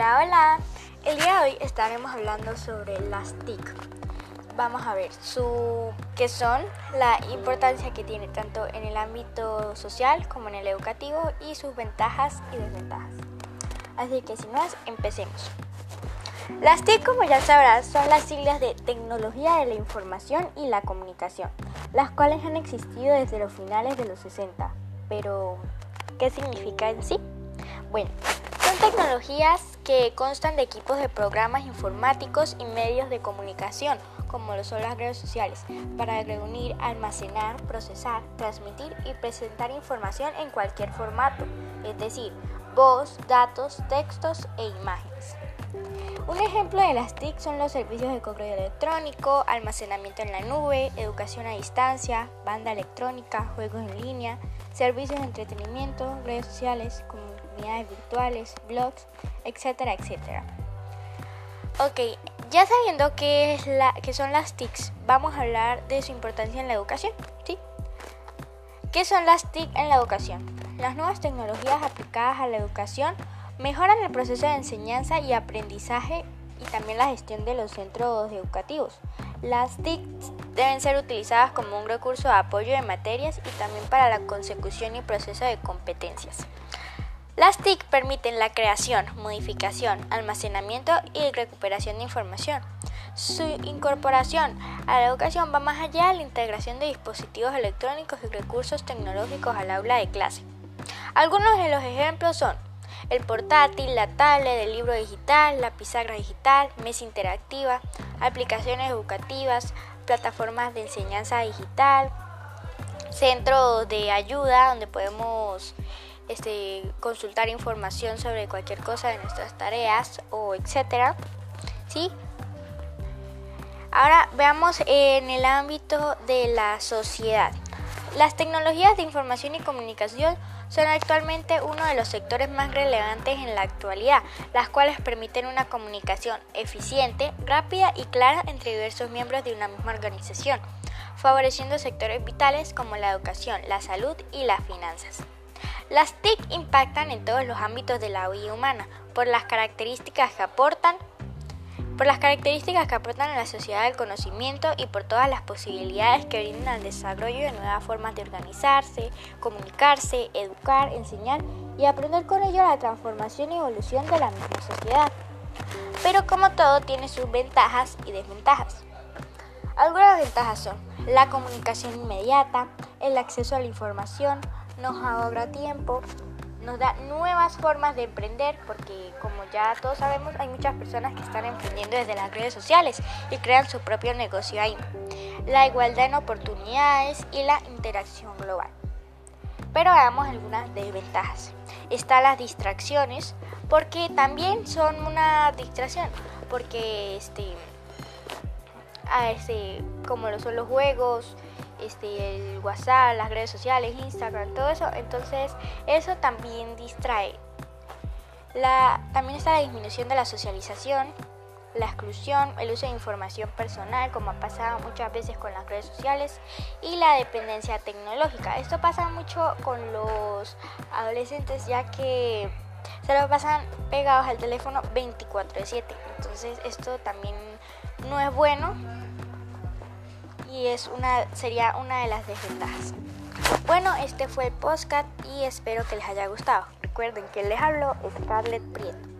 Hola, hola. El día de hoy estaremos hablando sobre las TIC. Vamos a ver su qué son, la importancia que tiene tanto en el ámbito social como en el educativo y sus ventajas y desventajas. Así que sin más, empecemos. Las TIC, como ya sabrás, son las siglas de Tecnología de la Información y la Comunicación, las cuales han existido desde los finales de los 60. Pero, ¿qué significa en sí? Bueno, tecnologías que constan de equipos de programas informáticos y medios de comunicación, como lo son las redes sociales, para reunir, almacenar, procesar, transmitir y presentar información en cualquier formato, es decir, voz, datos, textos e imágenes. Un ejemplo de las TIC son los servicios de correo electrónico, almacenamiento en la nube, educación a distancia, banda electrónica, juegos en línea, servicios de entretenimiento, redes sociales, comunidades virtuales, blogs, etcétera, etcétera. Ok, ya sabiendo qué, es la, qué son las TICs, vamos a hablar de su importancia en la educación. ¿sí? ¿Qué son las TIC en la educación? Las nuevas tecnologías aplicadas a la educación mejoran el proceso de enseñanza y aprendizaje y también la gestión de los centros educativos. Las TIC deben ser utilizadas como un recurso de apoyo de materias y también para la consecución y proceso de competencias. Las TIC permiten la creación, modificación, almacenamiento y recuperación de información. Su incorporación a la educación va más allá de la integración de dispositivos electrónicos y recursos tecnológicos al aula de clase. Algunos de los ejemplos son el portátil, la tablet, el libro digital, la pizarra digital, mesa interactiva, aplicaciones educativas, plataformas de enseñanza digital, centros de ayuda donde podemos este, consultar información sobre cualquier cosa de nuestras tareas o etcétera. ¿Sí? Ahora veamos en el ámbito de la sociedad. Las tecnologías de información y comunicación son actualmente uno de los sectores más relevantes en la actualidad, las cuales permiten una comunicación eficiente, rápida y clara entre diversos miembros de una misma organización, favoreciendo sectores vitales como la educación, la salud y las finanzas. Las TIC impactan en todos los ámbitos de la vida humana por las características que aportan por las características que aportan a la sociedad del conocimiento y por todas las posibilidades que brindan al desarrollo de nuevas formas de organizarse, comunicarse, educar, enseñar y aprender con ello la transformación y evolución de la misma sociedad. Pero como todo tiene sus ventajas y desventajas. Algunas ventajas son la comunicación inmediata, el acceso a la información, nos ahorra tiempo, nos da nuevas formas de emprender, porque como ya todos sabemos, hay muchas personas que están emprendiendo desde las redes sociales y crean su propio negocio ahí. La igualdad en oportunidades y la interacción global. Pero veamos algunas desventajas. Están las distracciones, porque también son una distracción, porque este, este como lo son los juegos, este, el WhatsApp, las redes sociales, Instagram, todo eso. Entonces eso también distrae. La, también está la disminución de la socialización, la exclusión, el uso de información personal, como ha pasado muchas veces con las redes sociales, y la dependencia tecnológica. Esto pasa mucho con los adolescentes ya que se lo pasan pegados al teléfono 24/7. Entonces esto también no es bueno y es una, sería una de las desventajas. Bueno, este fue el podcast y espero que les haya gustado. Recuerden que les hablo Scarlett Prieto.